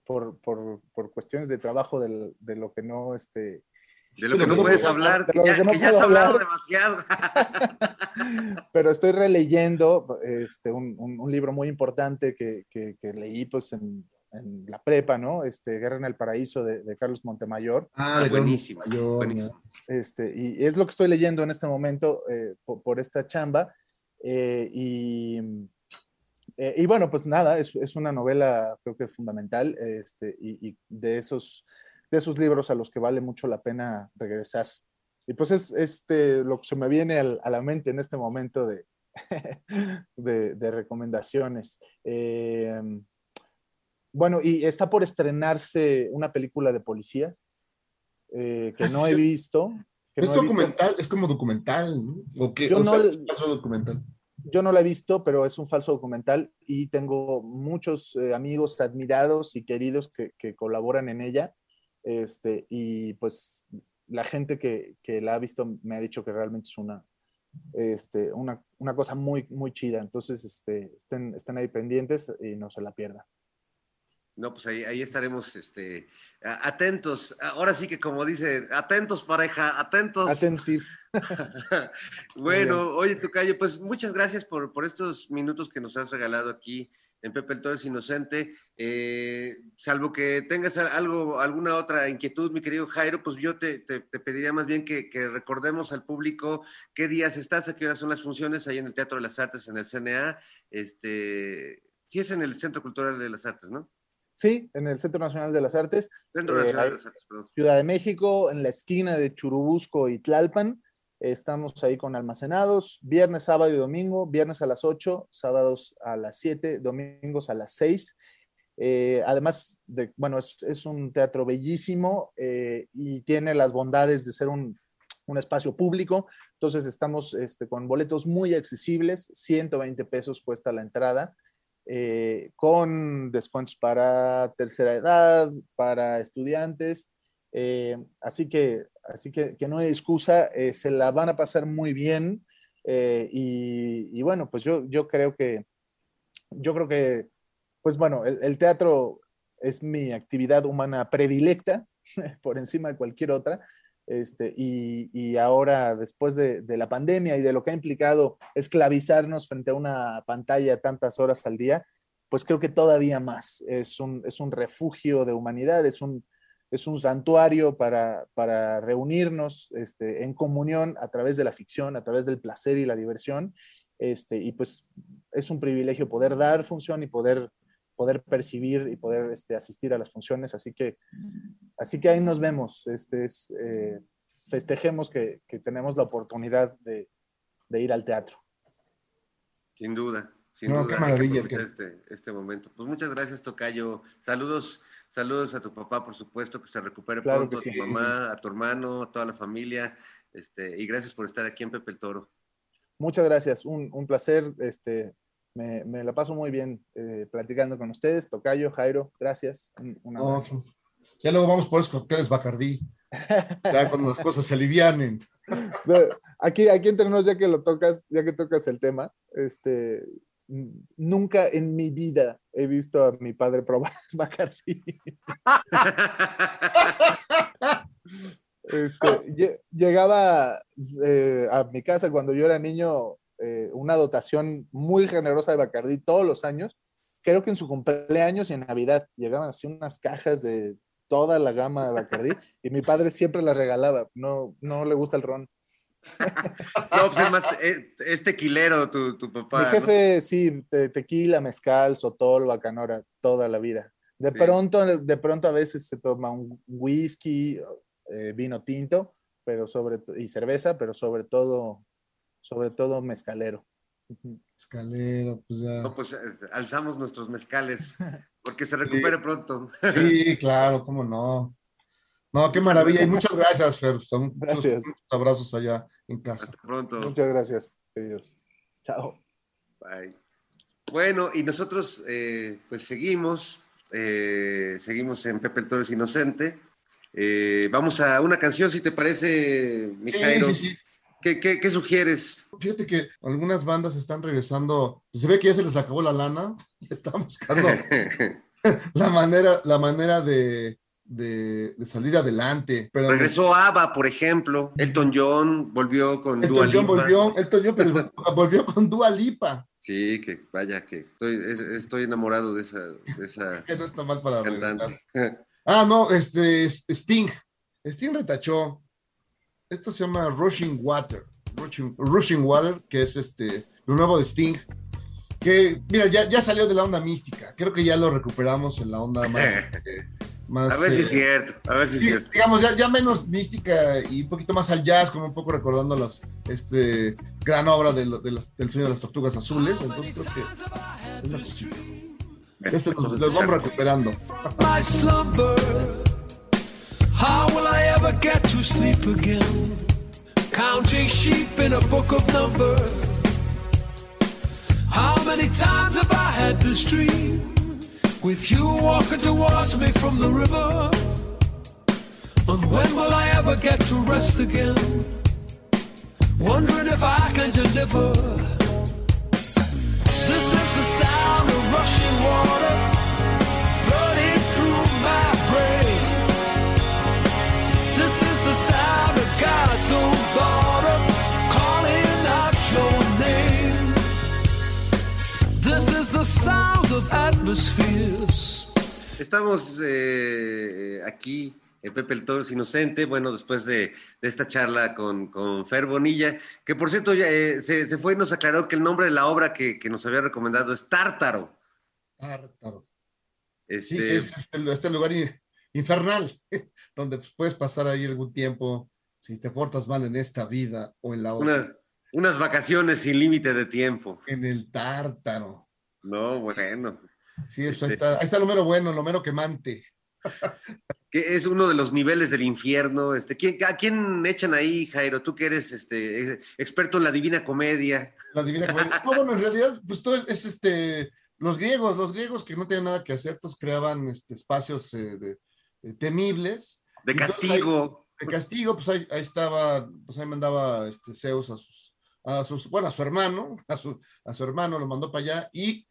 por, por, por cuestiones de trabajo del, de lo que no este de lo que no puedes hablar, que ya, que no que ya has hablado demasiado. Pero estoy releyendo este, un, un, un libro muy importante que, que, que leí pues, en, en, la prepa, ¿no? Este, Guerra en el Paraíso de, de Carlos Montemayor. Ah, buenísimo. Este, y es lo que estoy leyendo en este momento eh, por, por, esta chamba. Eh, y, eh, y, bueno, pues nada, es, es, una novela creo que fundamental este, y, y de esos de esos libros a los que vale mucho la pena regresar. Y pues es este, lo que se me viene al, a la mente en este momento de, de, de, recomendaciones. Bueno, y está por estrenarse una película de policías eh, que no he visto. Que es no documental, visto. es como documental, ¿no? ¿O qué? Yo, o no, sea, es falso documental. yo no la he visto, pero es un falso documental y tengo muchos eh, amigos admirados y queridos que, que colaboran en ella. Este, y pues la gente que, que, la ha visto me ha dicho que realmente es una, este, una, una cosa muy, muy chida. Entonces, este, estén, estén ahí pendientes y no se la pierdan. No, pues ahí, ahí estaremos este, atentos. Ahora sí que como dice, atentos pareja, atentos. Atentir. bueno, oye, Tocayo, pues muchas gracias por, por estos minutos que nos has regalado aquí en Pepe el Toro es Inocente. Eh, salvo que tengas algo, alguna otra inquietud, mi querido Jairo, pues yo te, te, te pediría más bien que, que, recordemos al público qué días estás, a qué horas son las funciones ahí en el Teatro de las Artes, en el CNA. Este, sí es en el Centro Cultural de las Artes, ¿no? Sí, en el Centro Nacional de las Artes. Centro eh, Nacional de las Artes, perdón. Ciudad de México, en la esquina de Churubusco y Tlalpan. Estamos ahí con almacenados, viernes, sábado y domingo, viernes a las 8, sábados a las 7, domingos a las 6. Eh, además, de, bueno, es, es, un teatro bellísimo eh, y tiene las bondades de ser un, un espacio público. Entonces estamos este, con boletos muy accesibles, 120 pesos cuesta la entrada, eh, con descuentos para tercera edad, para estudiantes. Eh, así que, así que, que, no hay excusa, eh, se la van a pasar muy bien. Y, y, bueno, pues yo, yo creo que, yo creo que, pues bueno, el, el teatro es mi actividad humana predilecta por encima de cualquier otra. Este, y, ahora, después de, de, la pandemia y de lo que ha implicado esclavizarnos frente a una pantalla tantas horas al día, pues creo que todavía más. Es un, es un refugio de humanidad, es un, es un santuario para, para reunirnos este, en comunión a través de la ficción, a través del placer y la diversión. Este, y pues es un privilegio poder dar función y poder, poder percibir y poder este, asistir a las funciones. Así que, así que ahí nos vemos. Este es, eh, festejemos que, que, tenemos la oportunidad de, de ir al teatro. Sin duda. Sin no, duda, hay que este, este momento. Pues muchas gracias, Tocayo. Saludos, saludos a tu papá, por supuesto, que se recupere Claro pronto, que a sí. tu mamá, a tu hermano, a toda la familia. Este, y gracias por estar aquí en Pepe el Toro. Muchas gracias, un, un placer. Este, me, me la paso muy bien eh, platicando con ustedes. Tocayo, Jairo, gracias. Un, un No, abrazo. ya luego vamos por esos cócteles Bacardí. Ya cuando las cosas se alivianen. Aquí, aquí entre nos, ya que lo tocas, ya que tocas el tema, este, nunca en mi vida he visto a mi padre probar Bacardi. Este, lle- llegaba eh, a mi casa cuando yo era niño eh, una dotación muy generosa de Bacardí todos los años. Creo que en su cumpleaños y en Navidad llegaban así unas cajas de toda la gama de Bacardí y mi padre siempre las regalaba. No, no le gusta el ron. No, pues es más, es, es tequilero tu, tu papá. Mi ¿no? jefe, sí, te- tequila, mezcal, sotol, bacanora, toda la vida. De Sí. pronto, de pronto a veces se toma un whisky, eh, vino tinto, pero sobre y cerveza, pero sobre todo, sobre todo mezcalero. Ujú. Escalero, pues ya. No, pues eh, alzamos nuestros mezcales porque se recupere pronto. Sí, claro, cómo no. No, qué maravilla. Y muchas gracias, Fer. Son muchos- Gracias. muchos abrazos allá en casa. Hasta pronto. Muchas gracias, queridos. Chao. Bye. Bueno, y nosotros eh, pues seguimos, eh, seguimos en Pepe el Toro es Inocente. Eh, vamos a una canción, si te parece, mi Sí, Jairo. sí, sí. ¿Qué, qué, qué sugieres? Fíjate que algunas bandas están regresando. Se ve que ya se les acabó la lana. Están buscando la manera, la manera de, de- de salir adelante. Pero Regresó ABBA, por ejemplo. Elton John volvió con Dua Elton John Lipa. volvió, Elton John, pero volvió con Dua Lipa. Sí, que vaya, que estoy, es- estoy enamorado de esa, de esa Que no está mal para. Ah, no, este es Sting. Sting retachó. Esto se llama Rushing Water. Rushing, Rushing Water, que es este lo nuevo de Sting. Que, mira, ya, ya salió de la onda mística. Creo que ya lo recuperamos en la onda más. eh, más, A ver si eh, es cierto, a ver si sí, es cierto. digamos, ya, ya menos mística y un poquito más al jazz, como un poco recordando las este, gran obra de lo- de las- del sueño de las tortugas azules. Entonces creo que es una cosita. Este nos, los vamos recuperando. My slumber. How will I ever get to sleep again? Counting sheep in a book of numbers. How many times have I had this dream? With you walking towards me from the river. And when will I ever get to rest again? Wondering if I can deliver. This is the sound of rushing water This is the sound of atmospheres. Estamos eh, aquí en Pepe el Toro es Inocente, bueno, después de, de esta charla con, con Fer Bonilla, que por cierto ya, eh, se, se fue y nos aclaró que el nombre de la obra que, que nos había recomendado es Tártaro. Tártaro. Este, Sí, que es este, este lugar in- infernal, donde pues, puedes pasar ahí algún tiempo si te portas mal en esta vida o en la otra. una- unas vacaciones sin límite de tiempo. En el tártaro. No, bueno. Sí, eso, Este- está, ahí está el número bueno, el número quemante. Que es uno de los niveles del infierno. Este, ¿quién, ¿A quién echan ahí, Jairo? Tú que eres este, experto en la divina comedia. La divina comedia. No, bueno, en realidad, pues todo es este. Los griegos, los griegos que no tenían nada que hacer, pues creaban este, espacios eh, de- de temibles. De entonces castigo. de castigo, pues ahí, ahí estaba, pues ahí mandaba este, Zeus a sus, a sus, bueno, a su hermano, a su, a su hermano lo mandó para allá y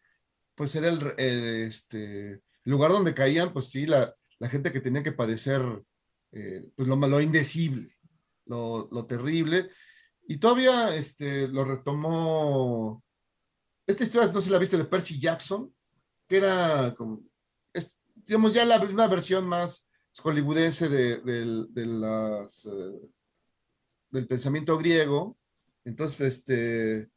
pues era el, el, este, lugar donde caían, pues sí, la, la gente que tenía que padecer eh, pues lo, lo indecible, lo, lo terrible. Y todavía este, lo retomó, esta historia, no sé si la viste, de Percy Jackson, que era como, digamos, ya la, una versión más hollywoodense de, de las, eh, del pensamiento griego. Entonces, este,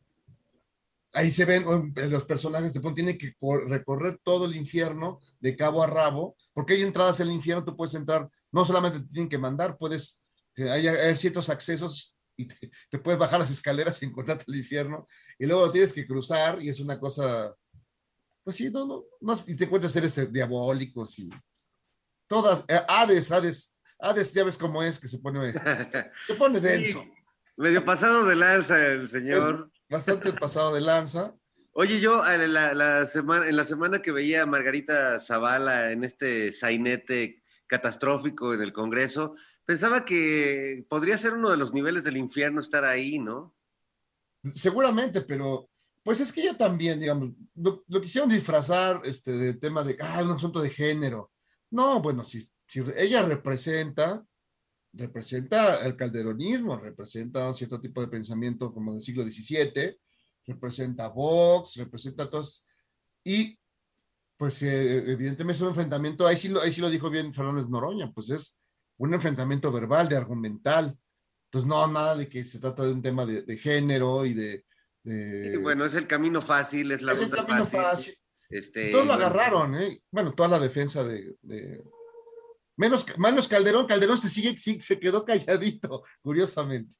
ahí se ven um, los personajes de pronto tienen que cor- recorrer todo el infierno de cabo a rabo, porque hay entradas al infierno, tú puedes entrar, no solamente te tienen que mandar, puedes, eh, hay, hay ciertos accesos y te, te puedes bajar las escaleras y encontrarte el infierno, y luego lo tienes que cruzar y es una cosa, pues sí, no, no, no, y te encuentras seres eh, diabólicos y todas, eh, Hades, Hades, Hades, ya ves cómo es, que se pone, se pone denso. Sí, medio pasado de lanza el señor. bastante pasado de lanza. Oye, yo eh, la, la semana, en la semana que veía a Margarita Zavala en este sainete catastrófico en el Congreso, pensaba que podría ser uno de los niveles del infierno estar ahí, ¿no? Seguramente, pero pues es que ella también, digamos, lo, lo quisieron disfrazar este, del tema de, ah, un asunto de género. No, bueno, si, si ella representa, representa el calderonismo, representa un cierto tipo de pensamiento como del siglo XVII, representa Vox, representa todos, y pues eh, evidentemente es un enfrentamiento, ahí sí, lo, ahí sí lo dijo bien Fernández Noroña, pues es un enfrentamiento verbal, de argumental. Entonces, no, nada de que se trata de un tema de, de género y de... de- Y bueno, es el camino fácil, es la es camino fácil. fácil. Este, Todos lo agarraron, ¿eh? Bueno, toda la defensa de... de- Menos, menos Calderón, Calderón se sigue, se quedó calladito, curiosamente.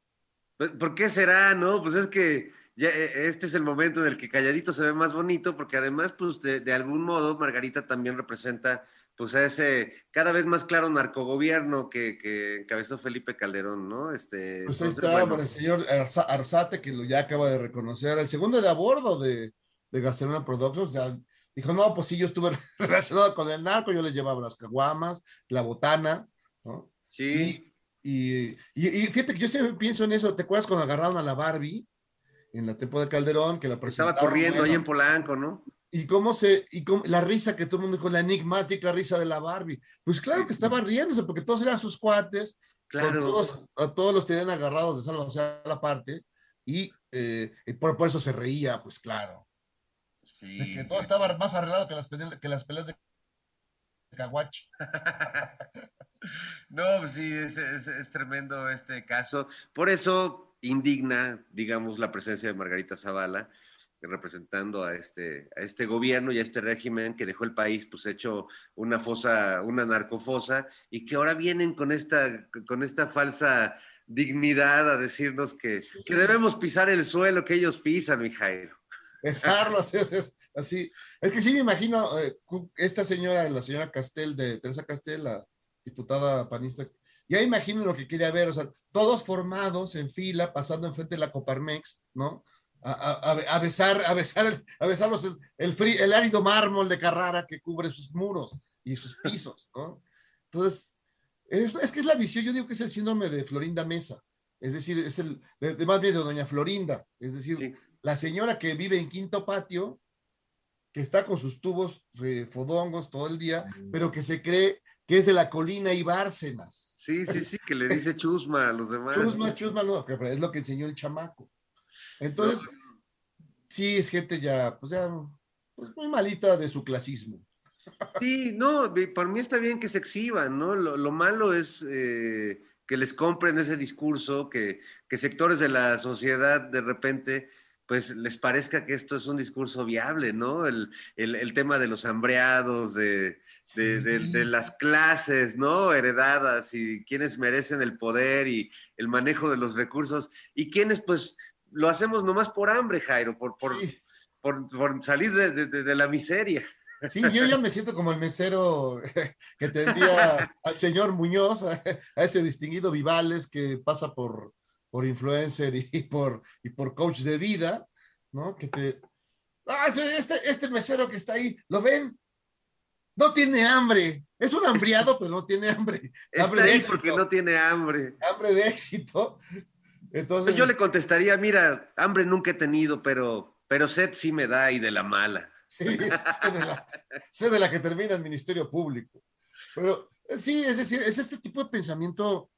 Pues, ¿Por qué será, no? Pues es que ya, eh, este es el momento en el que Calladito se ve más bonito, porque además, pues de, de algún modo, Margarita también representa, pues a ese cada vez más claro narcogobierno que, que encabezó Felipe Calderón, ¿no? Este, Pues ahí entonces, está bueno, el señor Arza- Arzate, que lo ya acaba de reconocer, el segundo de a bordo de, de Barcelona Productions, o sea, dijo, no, pues sí, yo estuve relacionado con el narco, yo les llevaba las caguamas, la botana, ¿no? sí, Y, y, y fíjate que yo siempre pienso en eso, ¿te acuerdas cuando agarraron a la Barbie en la temporada de Calderón? Que la estaba corriendo ahí bueno, en Polanco, ¿no? y cómo se, y cómo, la risa que todo el mundo dijo, la enigmática risa de la Barbie. Pues claro que estaba riéndose, porque todos eran sus cuates, Claro. todos, a todos los tenían agarrados de salva hacia la parte, y, eh, y por, por eso se reía, pues claro. Sí. De que todo estaba más arreglado que las, peleas- que las peleas de Caguachi. No, pues sí, es, es- es tremendo este caso. Por eso indigna, digamos, la presencia de Margarita Zavala, representando a este, a este gobierno y a este régimen que dejó el país pues hecho una fosa, una narcofosa, y que ahora vienen con esta, con esta falsa dignidad a decirnos que, que debemos pisar el suelo que ellos pisan, mi Jairo. Besarlo, así, así. Es que sí me imagino, eh, esta señora, la señora Castel, de Teresa Castel, la diputada panista, ya imagino lo que quería ver, o sea, todos formados en fila, pasando enfrente de la Coparmex, ¿no? A, a- a- besar, a besar, a besar los- el, frí- el árido mármol de Carrara que cubre sus muros y sus pisos, ¿no? Entonces, es, es que es la visión, yo digo que es el síndrome de Florinda Mesa, es decir, es el, de, de más bien de doña Florinda, es decir, Sí. La señora que vive en quinto patio, que está con sus tubos eh, fodongos todo el día, pero que se cree que es de la colina y Bárcenas. Sí, sí, sí, que le dice chusma a los demás. Chusma, chusma, no, que es lo que enseñó el chamaco. Entonces, sí, es gente ya, pues ya, pues muy malita de su clasismo. Sí, no, por mí está bien que se exhiban, ¿no? Lo, lo malo es eh, que les compren ese discurso, que, que sectores de la sociedad de repente pues les parezca que esto es un discurso viable, ¿no? El, el- el tema de los hambreados, de, de- de- Sí. de las clases, ¿no? Heredadas y quienes merecen el poder y el manejo de los recursos y quienes pues lo hacemos nomás por hambre, Jairo, por, por, Sí. por, por salir de- la miseria. Sí, yo ya me siento como el mesero que tendría al señor Muñoz, a ese distinguido Vivales que pasa por, por influencer y por, y por coach de vida, ¿no? Que te... Ah, este, este mesero que está ahí, ¿lo ven? No tiene hambre. Es un hambriado, pero no tiene hambre. Está Hambre de ahí éxito. porque no tiene hambre. Hambre de éxito. Entonces, Yo le contestaría, mira, hambre nunca he tenido, pero, pero sed sí me da y de la mala. Sí, sé de, la, sé de la que termina el Ministerio Público. Pero eh, sí, es decir, es este tipo de pensamiento.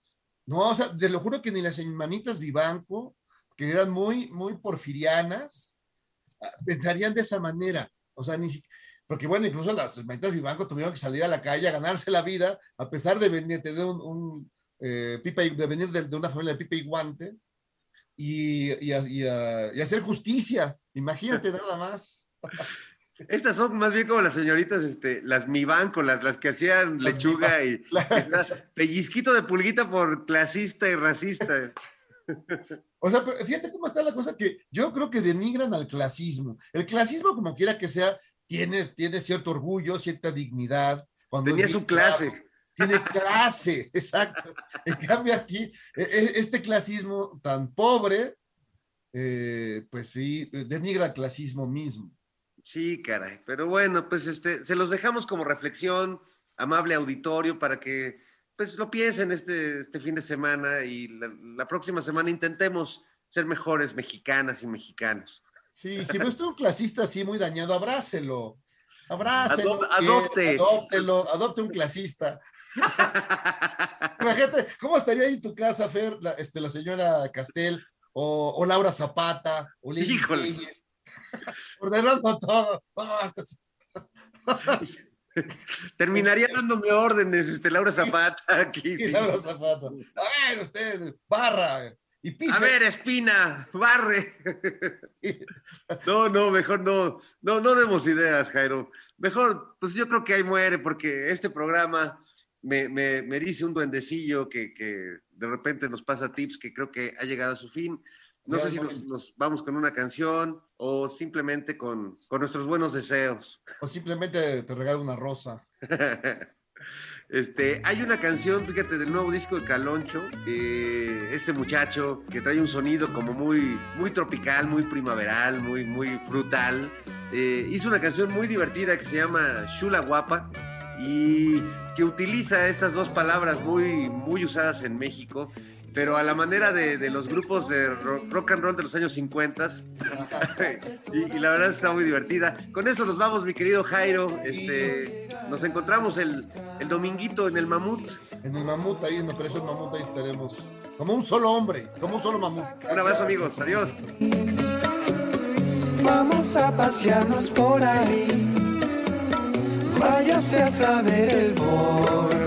No, o sea, te lo juro que ni las hermanitas Vivanco, que eran muy, muy porfirianas, ah, pensarían de esa manera. O sea, ni si- porque bueno, incluso las tormentas Vivanco tuvieron que salir a la calle a ganarse la vida, a pesar de venir, tener un, un eh, pipa y- de venir de, de una familia de pipa y guante, y, y, a- y a- y hacer justicia. Imagínate nada más. Estas son más bien como las señoritas, este, las mi banco, las, las que hacían Las lechuga y Las- pellizquito de pulguita por clasista y racista. O sea, pero fíjate cómo está la cosa que yo creo que denigran al clasismo. El clasismo, como quiera que sea, tiene, tiene cierto orgullo, cierta dignidad. Cuando Tenía su clase. claro, Tiene clase, exacto. En cambio aquí, e- e- este clasismo tan pobre, eh, pues sí, denigra al clasismo mismo. Sí, caray. Pero bueno, pues este, se los dejamos como reflexión, amable auditorio, para que pues lo piensen este, este fin de semana y la, la próxima semana intentemos ser mejores mexicanas y mexicanos. Sí, si ve usted un clasista así muy dañado, abrácelo. Abrácelo. Adop- adopte. Adóptelo, adopte un clasista. Imagínate, ¿cómo estaría ahí en tu casa, Fer, la, este, la señora Castel, o, o Laura Zapata, o Lili Híjole. Reyes? Ordenando todo. Ah, pues, Terminaría dándome órdenes, este, Laura Zapata, aquí. sí. Laura Zapata. A ver, usted, barra y pisa. A ver, Espina, barre. No, no, mejor no, no, no demos ideas, Jairo. Mejor, pues yo creo que ahí muere, porque este programa me, me, me dice un duendecillo que, que de repente nos pasa tips que creo que ha llegado a su fin. No sé si no. nos, nos vamos con una canción o simplemente con, con nuestros buenos deseos. O simplemente te regalo una rosa. Este, hay una canción, fíjate, del nuevo disco de Caloncho, eh, este muchacho que trae un sonido como muy, muy tropical, muy primaveral, muy, muy frutal. eh, hizo una canción muy divertida que se llama Shula Guapa y que utiliza estas dos palabras muy, muy usadas en México, pero a la manera de, de los grupos de ro- rock and roll de los años 50 y, y la verdad está muy divertida. Con eso nos vamos, mi querido Jairo. Este, nos encontramos el, el dominguito en el Mamut. En el mamut, ahí en Operación Mamut, ahí estaremos. Como un solo hombre, como un solo mamut. Un abrazo, amigos. Adiós. Vamos a pasearnos por ahí. Vaya usted a saber el porvenir.